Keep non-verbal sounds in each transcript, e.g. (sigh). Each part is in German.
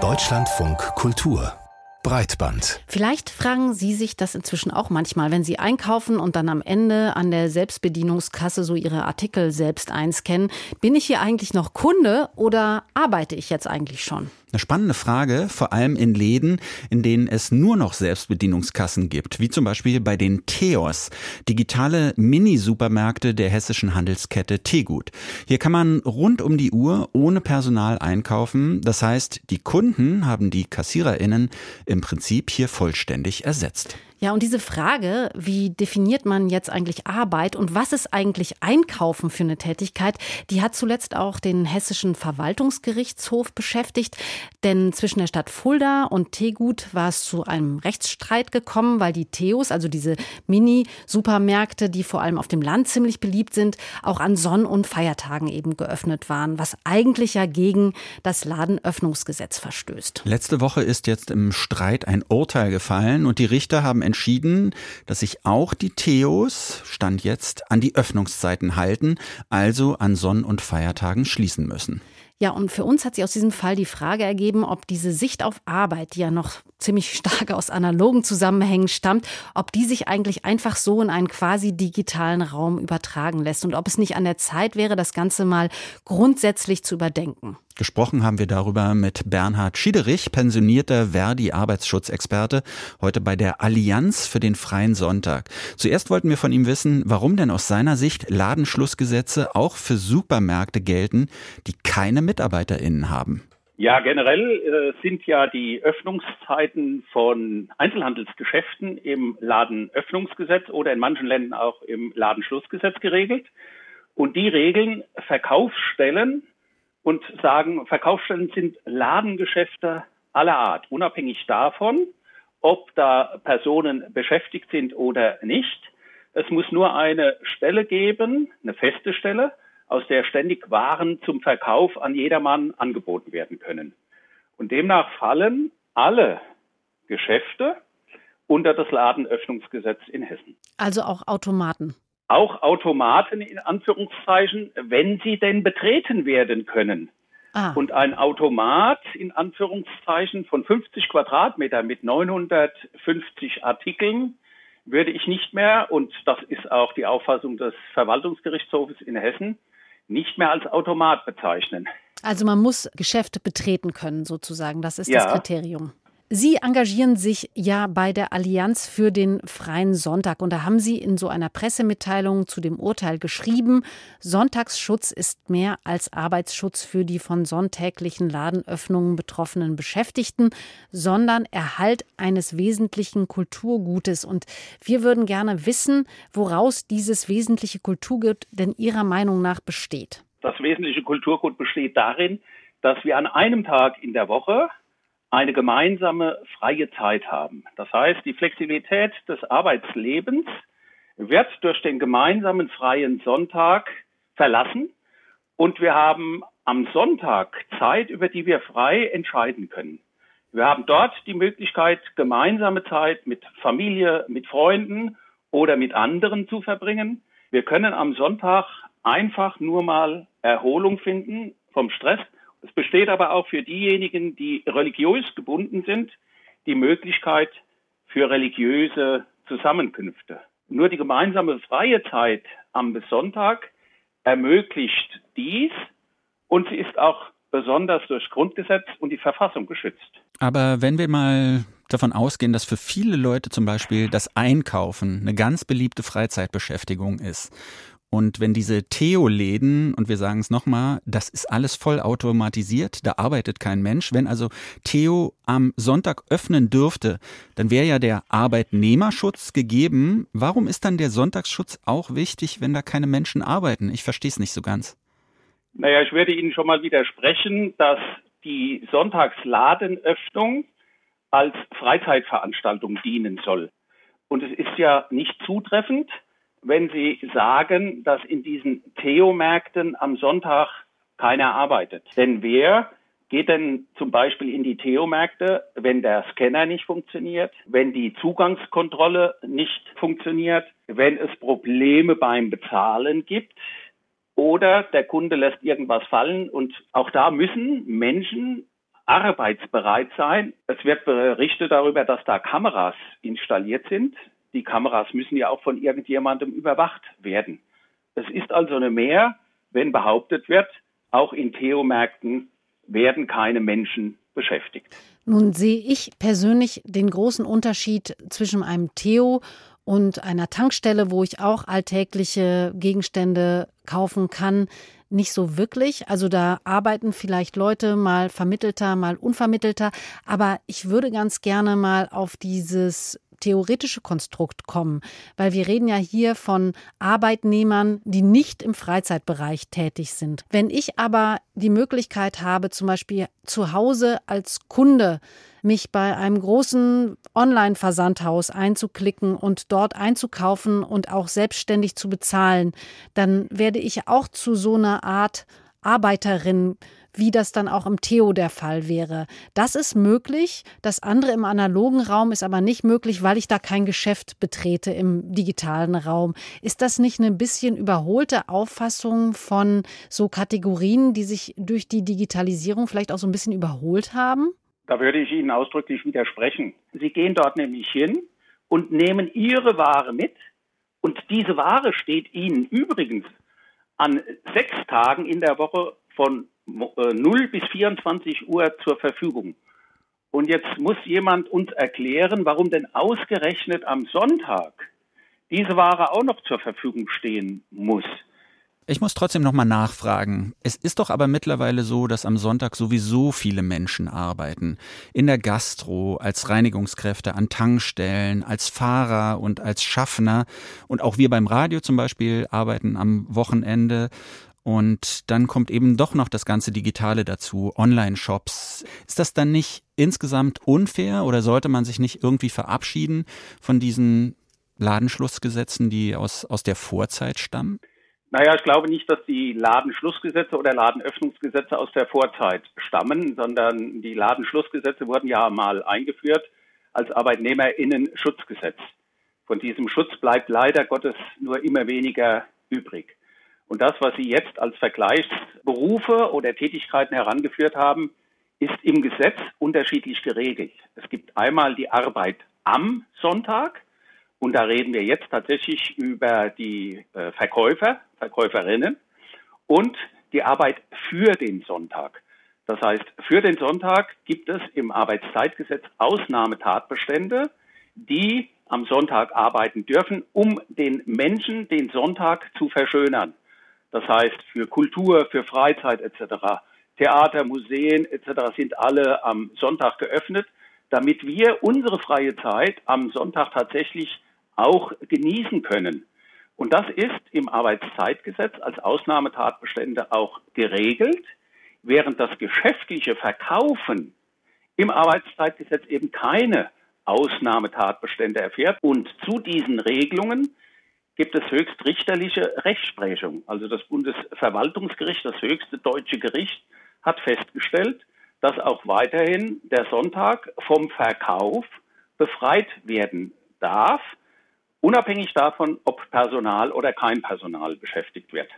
Deutschlandfunk Kultur Breitband. Vielleicht fragen Sie sich das inzwischen auch manchmal, wenn Sie einkaufen und dann am Ende an der Selbstbedienungskasse so Ihre Artikel selbst einscannen. Bin ich hier eigentlich noch Kunde oder arbeite ich jetzt eigentlich schon? Eine spannende Frage, vor allem in Läden, in denen es nur noch Selbstbedienungskassen gibt, wie zum Beispiel bei den Theos, digitale Mini-Supermärkte der hessischen Handelskette Tegut. Hier kann man rund um die Uhr ohne Personal einkaufen. Das heißt, die Kunden haben die KassiererInnen im Prinzip hier vollständig ersetzt. Ja, und diese Frage, wie definiert man jetzt eigentlich Arbeit und was ist eigentlich Einkaufen für eine Tätigkeit, die hat zuletzt auch den hessischen Verwaltungsgerichtshof beschäftigt. Denn zwischen der Stadt Fulda und Tegut war es zu einem Rechtsstreit gekommen, weil die Theos, also diese Mini-Supermärkte, die vor allem auf dem Land ziemlich beliebt sind, auch an Sonn- und Feiertagen eben geöffnet waren, was eigentlich ja gegen das Ladenöffnungsgesetz verstößt. Letzte Woche ist jetzt im Streit ein Urteil gefallen und die Richter haben entschieden, dass sich auch die Theos, Stand jetzt, an die Öffnungszeiten halten, also an Sonn- und Feiertagen schließen müssen. Ja, und für uns hat sich aus diesem Fall die Frage ergeben, ob diese Sicht auf Arbeit, die ja noch ziemlich stark aus analogen Zusammenhängen stammt, ob die sich eigentlich einfach so in einen quasi digitalen Raum übertragen lässt und ob es nicht an der Zeit wäre, das Ganze mal grundsätzlich zu überdenken. Gesprochen haben wir darüber mit Bernhard Schiederich, pensionierter Verdi-Arbeitsschutzexperte, heute bei der Allianz für den freien Sonntag. Zuerst wollten wir von ihm wissen, warum denn aus seiner Sicht Ladenschlussgesetze auch für Supermärkte gelten, die keine MitarbeiterInnen haben. Ja, generell äh, sind ja die Öffnungszeiten von Einzelhandelsgeschäften im Ladenöffnungsgesetz oder in manchen Ländern auch im Ladenschlussgesetz geregelt. Und die regeln Verkaufsstellen und sagen, Verkaufsstellen sind Ladengeschäfte aller Art, unabhängig davon, ob da Personen beschäftigt sind oder nicht. Es muss nur eine Stelle geben, eine feste Stelle, aus der ständig Waren zum Verkauf an jedermann angeboten werden können. Und demnach fallen alle Geschäfte unter das Ladenöffnungsgesetz in Hessen. Also auch Automaten. Auch Automaten in Anführungszeichen, wenn sie denn betreten werden können. Ah. Und ein Automat in Anführungszeichen von 50 Quadratmeter mit 950 Artikeln würde ich nicht mehr, und das ist auch die Auffassung des Verwaltungsgerichtshofes in Hessen, nicht mehr als Automat bezeichnen. Also man muss Geschäfte betreten können, sozusagen. Das ist ja. das Kriterium. Sie engagieren sich ja bei der Allianz für den freien Sonntag und da haben Sie in so einer Pressemitteilung zu dem Urteil geschrieben, Sonntagsschutz ist mehr als Arbeitsschutz für die von sonntäglichen Ladenöffnungen betroffenen Beschäftigten, sondern Erhalt eines wesentlichen Kulturgutes. Und wir würden gerne wissen, woraus dieses wesentliche Kulturgut denn Ihrer Meinung nach besteht. Das wesentliche Kulturgut besteht darin, dass wir an einem Tag in der Woche eine gemeinsame freie Zeit haben. Das heißt, die Flexibilität des Arbeitslebens wird durch den gemeinsamen freien Sonntag verlassen und wir haben am Sonntag Zeit, über die wir frei entscheiden können. Wir haben dort die Möglichkeit, gemeinsame Zeit mit Familie, mit Freunden oder mit anderen zu verbringen. Wir können am Sonntag einfach nur mal Erholung finden vom Stress es besteht aber auch für diejenigen, die religiös gebunden sind, die Möglichkeit für religiöse Zusammenkünfte. Nur die gemeinsame freie Zeit am Sonntag ermöglicht dies und sie ist auch besonders durch Grundgesetz und die Verfassung geschützt. Aber wenn wir mal davon ausgehen, dass für viele Leute zum Beispiel das Einkaufen eine ganz beliebte Freizeitbeschäftigung ist und wenn diese Theo-Läden, und wir sagen es nochmal, das ist alles voll automatisiert, da arbeitet kein Mensch. Wenn also Theo am Sonntag öffnen dürfte, dann wäre ja der Arbeitnehmerschutz gegeben. Warum ist dann der Sonntagsschutz auch wichtig, wenn da keine Menschen arbeiten? Ich verstehe es nicht so ganz. Naja, ich werde Ihnen schon mal widersprechen, dass die Sonntagsladenöffnung als Freizeitveranstaltung dienen soll. Und es ist ja nicht zutreffend, wenn Sie sagen, dass in diesen Theo-Märkten am Sonntag keiner arbeitet. Denn wer geht denn zum Beispiel in die Theo-Märkte, wenn der Scanner nicht funktioniert, wenn die Zugangskontrolle nicht funktioniert, wenn es Probleme beim Bezahlen gibt oder der Kunde lässt irgendwas fallen und auch da müssen Menschen arbeitsbereit sein. Es wird berichtet darüber, dass da Kameras installiert sind. Die Kameras müssen ja auch von irgendjemandem überwacht werden. Es ist also eine Mehr, wenn behauptet wird, auch in Theomärkten werden keine Menschen beschäftigt. Nun sehe ich persönlich den großen Unterschied zwischen einem Theo und einer Tankstelle, wo ich auch alltägliche Gegenstände kaufen kann, nicht so wirklich. Also da arbeiten vielleicht Leute mal vermittelter, mal unvermittelter. Aber ich würde ganz gerne mal auf dieses theoretische Konstrukt kommen, weil wir reden ja hier von Arbeitnehmern, die nicht im Freizeitbereich tätig sind. Wenn ich aber die Möglichkeit habe, zum Beispiel zu Hause als Kunde mich bei einem großen Online-Versandhaus einzuklicken und dort einzukaufen und auch selbstständig zu bezahlen, dann werde ich auch zu so einer Art Arbeiterin wie das dann auch im Theo der Fall wäre. Das ist möglich. Das andere im analogen Raum ist aber nicht möglich, weil ich da kein Geschäft betrete im digitalen Raum. Ist das nicht eine bisschen überholte Auffassung von so Kategorien, die sich durch die Digitalisierung vielleicht auch so ein bisschen überholt haben? Da würde ich Ihnen ausdrücklich widersprechen. Sie gehen dort nämlich hin und nehmen Ihre Ware mit und diese Ware steht Ihnen übrigens an sechs Tagen in der Woche von 0 äh, bis 24 Uhr zur Verfügung. Und jetzt muss jemand uns erklären, warum denn ausgerechnet am Sonntag diese Ware auch noch zur Verfügung stehen muss. Ich muss trotzdem nochmal nachfragen. Es ist doch aber mittlerweile so, dass am Sonntag sowieso viele Menschen arbeiten. In der Gastro, als Reinigungskräfte, an Tankstellen, als Fahrer und als Schaffner. Und auch wir beim Radio zum Beispiel arbeiten am Wochenende. Und dann kommt eben doch noch das ganze Digitale dazu, Online-Shops. Ist das dann nicht insgesamt unfair oder sollte man sich nicht irgendwie verabschieden von diesen Ladenschlussgesetzen, die aus, aus der Vorzeit stammen? Naja, ich glaube nicht, dass die Ladenschlussgesetze oder Ladenöffnungsgesetze aus der Vorzeit stammen, sondern die Ladenschlussgesetze wurden ja mal eingeführt als Arbeitnehmerinnen-Schutzgesetz. Von diesem Schutz bleibt leider Gottes nur immer weniger übrig. Und das, was Sie jetzt als Vergleichsberufe oder Tätigkeiten herangeführt haben, ist im Gesetz unterschiedlich geregelt. Es gibt einmal die Arbeit am Sonntag und da reden wir jetzt tatsächlich über die äh, Verkäufer, Verkäuferinnen und die Arbeit für den Sonntag. Das heißt, für den Sonntag gibt es im Arbeitszeitgesetz Ausnahmetatbestände, die am Sonntag arbeiten dürfen, um den Menschen den Sonntag zu verschönern. Das heißt, für Kultur, für Freizeit etc. Theater, Museen etc. sind alle am Sonntag geöffnet, damit wir unsere freie Zeit am Sonntag tatsächlich auch genießen können. Und das ist im Arbeitszeitgesetz als Ausnahmetatbestände auch geregelt, während das geschäftliche Verkaufen im Arbeitszeitgesetz eben keine Ausnahmetatbestände erfährt. Und zu diesen Regelungen gibt es höchstrichterliche Rechtsprechung. Also das Bundesverwaltungsgericht, das höchste deutsche Gericht, hat festgestellt, dass auch weiterhin der Sonntag vom Verkauf befreit werden darf, unabhängig davon, ob Personal oder kein Personal beschäftigt wird.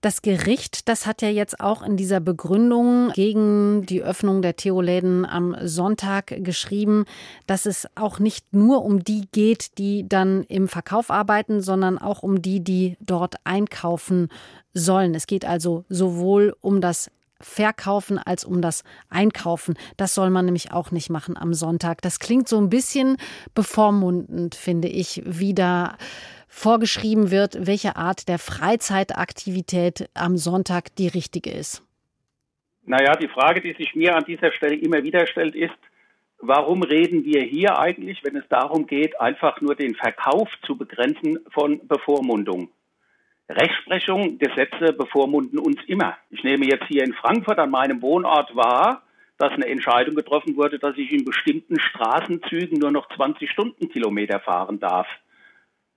Das Gericht, das hat ja jetzt auch in dieser Begründung gegen die Öffnung der Theoläden am Sonntag geschrieben, dass es auch nicht nur um die geht, die dann im Verkauf arbeiten, sondern auch um die, die dort einkaufen sollen. Es geht also sowohl um das Verkaufen als um das Einkaufen. Das soll man nämlich auch nicht machen am Sonntag. Das klingt so ein bisschen bevormundend, finde ich, wieder vorgeschrieben wird, welche Art der Freizeitaktivität am Sonntag die richtige ist? Naja, die Frage, die sich mir an dieser Stelle immer wieder stellt, ist, warum reden wir hier eigentlich, wenn es darum geht, einfach nur den Verkauf zu begrenzen von Bevormundung? Rechtsprechung, Gesetze bevormunden uns immer. Ich nehme jetzt hier in Frankfurt an meinem Wohnort wahr, dass eine Entscheidung getroffen wurde, dass ich in bestimmten Straßenzügen nur noch 20 Stundenkilometer fahren darf.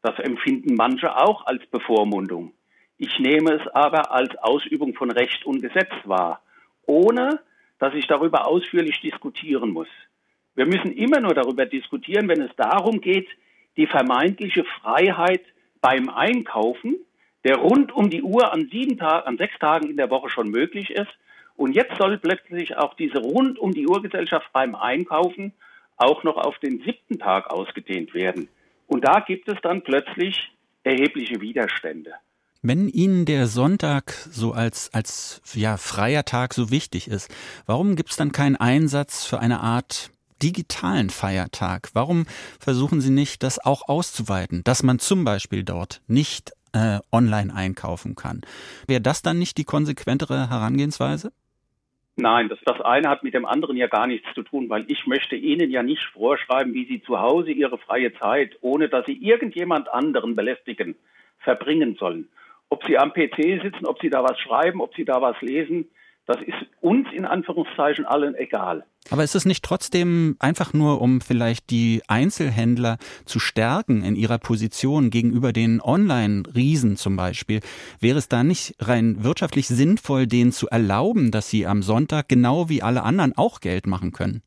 Das empfinden manche auch als Bevormundung. Ich nehme es aber als Ausübung von Recht und Gesetz wahr, ohne dass ich darüber ausführlich diskutieren muss. Wir müssen immer nur darüber diskutieren, wenn es darum geht, die vermeintliche Freiheit beim Einkaufen der rund um die Uhr an sieben Tagen, an sechs Tagen in der Woche schon möglich ist. Und jetzt soll plötzlich auch diese rund um die Uhr Gesellschaft beim Einkaufen auch noch auf den siebten Tag ausgedehnt werden. Und da gibt es dann plötzlich erhebliche Widerstände. Wenn Ihnen der Sonntag so als, als ja, freier Tag so wichtig ist, warum gibt es dann keinen Einsatz für eine Art digitalen Feiertag? Warum versuchen Sie nicht, das auch auszuweiten, dass man zum Beispiel dort nicht äh, online einkaufen kann? Wäre das dann nicht die konsequentere Herangehensweise? Nein, das, das eine hat mit dem anderen ja gar nichts zu tun, weil ich möchte Ihnen ja nicht vorschreiben, wie Sie zu Hause Ihre freie Zeit, ohne dass Sie irgendjemand anderen belästigen, verbringen sollen. Ob Sie am PC sitzen, ob Sie da was schreiben, ob Sie da was lesen, das ist uns in Anführungszeichen allen egal. Aber ist es nicht trotzdem einfach nur, um vielleicht die Einzelhändler zu stärken in ihrer Position gegenüber den Online-Riesen zum Beispiel? Wäre es da nicht rein wirtschaftlich sinnvoll, denen zu erlauben, dass sie am Sonntag genau wie alle anderen auch Geld machen können?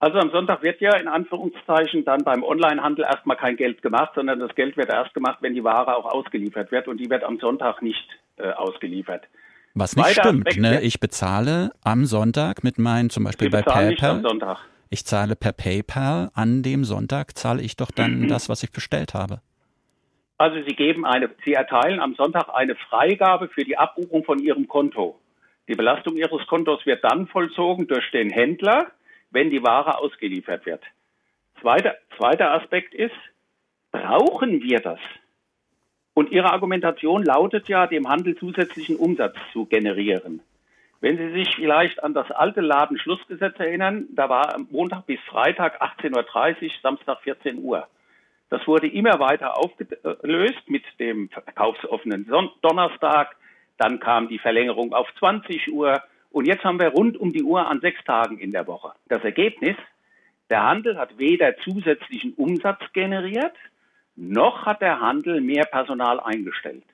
Also am Sonntag wird ja in Anführungszeichen dann beim Onlinehandel erstmal kein Geld gemacht, sondern das Geld wird erst gemacht, wenn die Ware auch ausgeliefert wird und die wird am Sonntag nicht äh, ausgeliefert. Was nicht stimmt, ne? Ich bezahle am Sonntag mit meinen, zum Beispiel bei PayPal. Ich zahle per PayPal an dem Sonntag, zahle ich doch dann mhm. (clears throat) das, was ich bestellt habe. Also Sie geben eine, Sie erteilen am Sonntag eine Freigabe für die Abbuchung von Ihrem Konto. Die Belastung Ihres Kontos wird dann vollzogen durch den Händler, wenn die Ware ausgeliefert wird. Zweiter, zweiter Aspekt ist, brauchen wir das? Und Ihre Argumentation lautet ja, dem Handel zusätzlichen Umsatz zu generieren. Wenn Sie sich vielleicht an das alte Ladenschlussgesetz erinnern, da war Montag bis Freitag 18.30 Uhr, Samstag 14 Uhr. Das wurde immer weiter aufgelöst mit dem verkaufsoffenen Donnerstag. Dann kam die Verlängerung auf 20 Uhr. Und jetzt haben wir rund um die Uhr an sechs Tagen in der Woche. Das Ergebnis, der Handel hat weder zusätzlichen Umsatz generiert, noch hat der Handel mehr Personal eingestellt.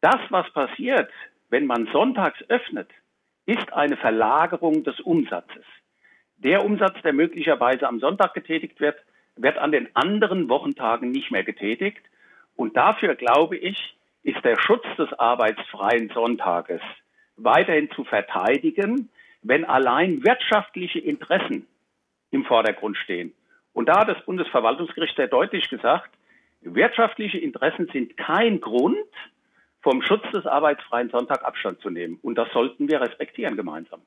Das, was passiert, wenn man sonntags öffnet, ist eine Verlagerung des Umsatzes. Der Umsatz, der möglicherweise am Sonntag getätigt wird, wird an den anderen Wochentagen nicht mehr getätigt. Und dafür, glaube ich, ist der Schutz des arbeitsfreien Sonntages weiterhin zu verteidigen, wenn allein wirtschaftliche Interessen im Vordergrund stehen. Und da hat das Bundesverwaltungsgericht sehr deutlich gesagt, Wirtschaftliche Interessen sind kein Grund, vom Schutz des arbeitsfreien Sonntag Abstand zu nehmen. Und das sollten wir respektieren gemeinsam.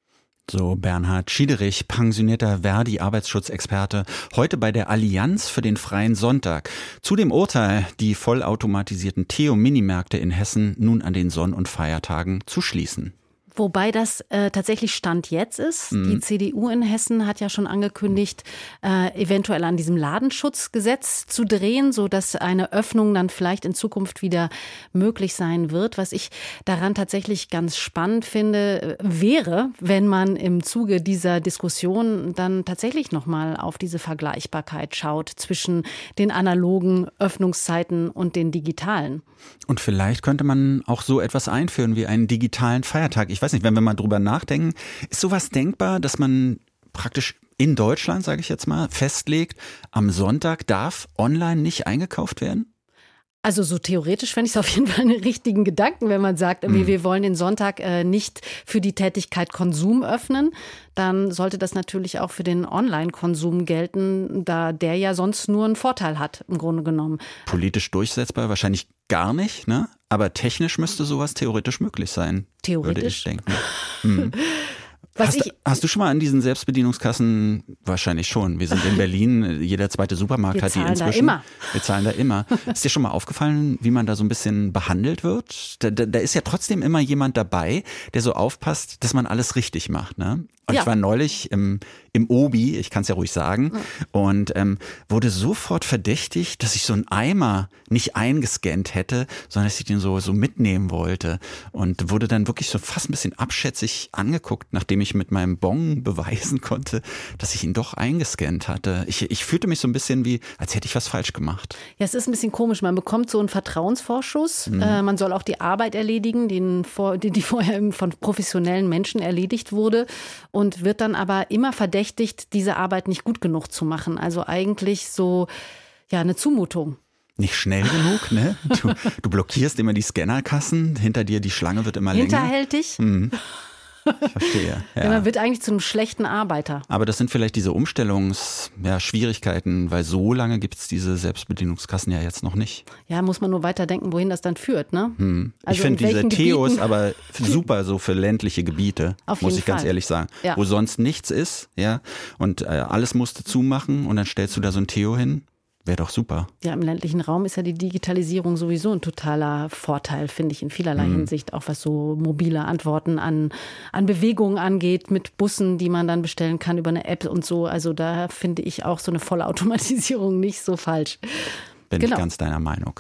So Bernhard Schiederich, pensionierter Verdi-Arbeitsschutzexperte, heute bei der Allianz für den freien Sonntag. Zu dem Urteil, die vollautomatisierten Theo-Minimärkte in Hessen nun an den Sonn- und Feiertagen zu schließen. Wobei das äh, tatsächlich Stand jetzt ist. Mhm. Die CDU in Hessen hat ja schon angekündigt, äh, eventuell an diesem Ladenschutzgesetz zu drehen, so dass eine Öffnung dann vielleicht in Zukunft wieder möglich sein wird. Was ich daran tatsächlich ganz spannend finde, äh, wäre, wenn man im Zuge dieser Diskussion dann tatsächlich nochmal auf diese Vergleichbarkeit schaut zwischen den analogen Öffnungszeiten und den digitalen. Und vielleicht könnte man auch so etwas einführen wie einen digitalen Feiertag. Ich weiß nicht, wenn wir mal drüber nachdenken, ist sowas denkbar, dass man praktisch in Deutschland, sage ich jetzt mal, festlegt, am Sonntag darf online nicht eingekauft werden? Also so theoretisch fände ich es auf jeden Fall (laughs) einen richtigen Gedanken, wenn man sagt, mhm. wir wollen den Sonntag äh, nicht für die Tätigkeit Konsum öffnen, dann sollte das natürlich auch für den Online-Konsum gelten, da der ja sonst nur einen Vorteil hat, im Grunde genommen. Politisch durchsetzbar wahrscheinlich gar nicht, ne? Aber technisch müsste sowas theoretisch möglich sein. Theoretisch. Würde ich denken. (laughs) Mhm. Hast, hast, du schon mal an diesen Selbstbedienungskassen? Wahrscheinlich schon. Wir sind in (laughs) Berlin, jeder zweite Supermarkt hat die inzwischen. Da immer. Wir zahlen da immer. Ist dir schon mal aufgefallen, wie man da so ein bisschen behandelt wird? Da, da, da ist ja trotzdem immer jemand dabei, der so aufpasst, dass man alles richtig macht. Ne? Und ja. ich war neulich im, im Obi, ich kann es ja ruhig sagen, mhm. und ähm, wurde sofort verdächtigt, dass ich so einen Eimer nicht eingescannt hätte, sondern dass ich den so, so mitnehmen wollte. Und wurde dann wirklich so fast ein bisschen abschätzig angeguckt, nachdem ich mit meinem Bon beweisen konnte, dass ich ihn doch eingescannt hatte. Ich, ich fühlte mich so ein bisschen wie, als hätte ich was falsch gemacht. Ja, es ist ein bisschen komisch. Man bekommt so einen Vertrauensvorschuss. Mhm. Äh, man soll auch die Arbeit erledigen, den die, die vorher von professionellen Menschen erledigt wurde und wird dann aber immer verdächtigt, diese Arbeit nicht gut genug zu machen. Also eigentlich so ja eine Zumutung. nicht schnell genug, ne? Du, du, blockierst immer die Scannerkassen, hinter dir die Schlange wird immer länger. Hinterhältig? Mhm. Ich verstehe. (laughs) Ja. man wird eigentlich zu einem schlechten Arbeiter. Aber das sind vielleicht diese Umstellungsschwierigkeiten, ja, weil so lange gibt es diese Selbstbedienungskassen ja jetzt noch nicht. Ja, muss man nur weiterdenken, wohin das dann führt, ne? Hm. Also ich finde diese Theos aber (laughs) super so für ländliche Gebiete, Auf muss ich Fall. ganz ehrlich sagen. Ja. Wo sonst nichts ist, ja, und äh, alles musste zumachen und dann stellst du da so ein Theo hin Wäre doch super. Ja, im ländlichen Raum ist ja die Digitalisierung sowieso ein totaler Vorteil, finde ich, in vielerlei mhm. Hinsicht, auch was so mobile Antworten an, an Bewegungen angeht, mit Bussen, die man dann bestellen kann über eine App und so. Also da finde ich auch so eine volle Automatisierung (laughs) nicht so falsch. Bin genau. ich ganz deiner Meinung.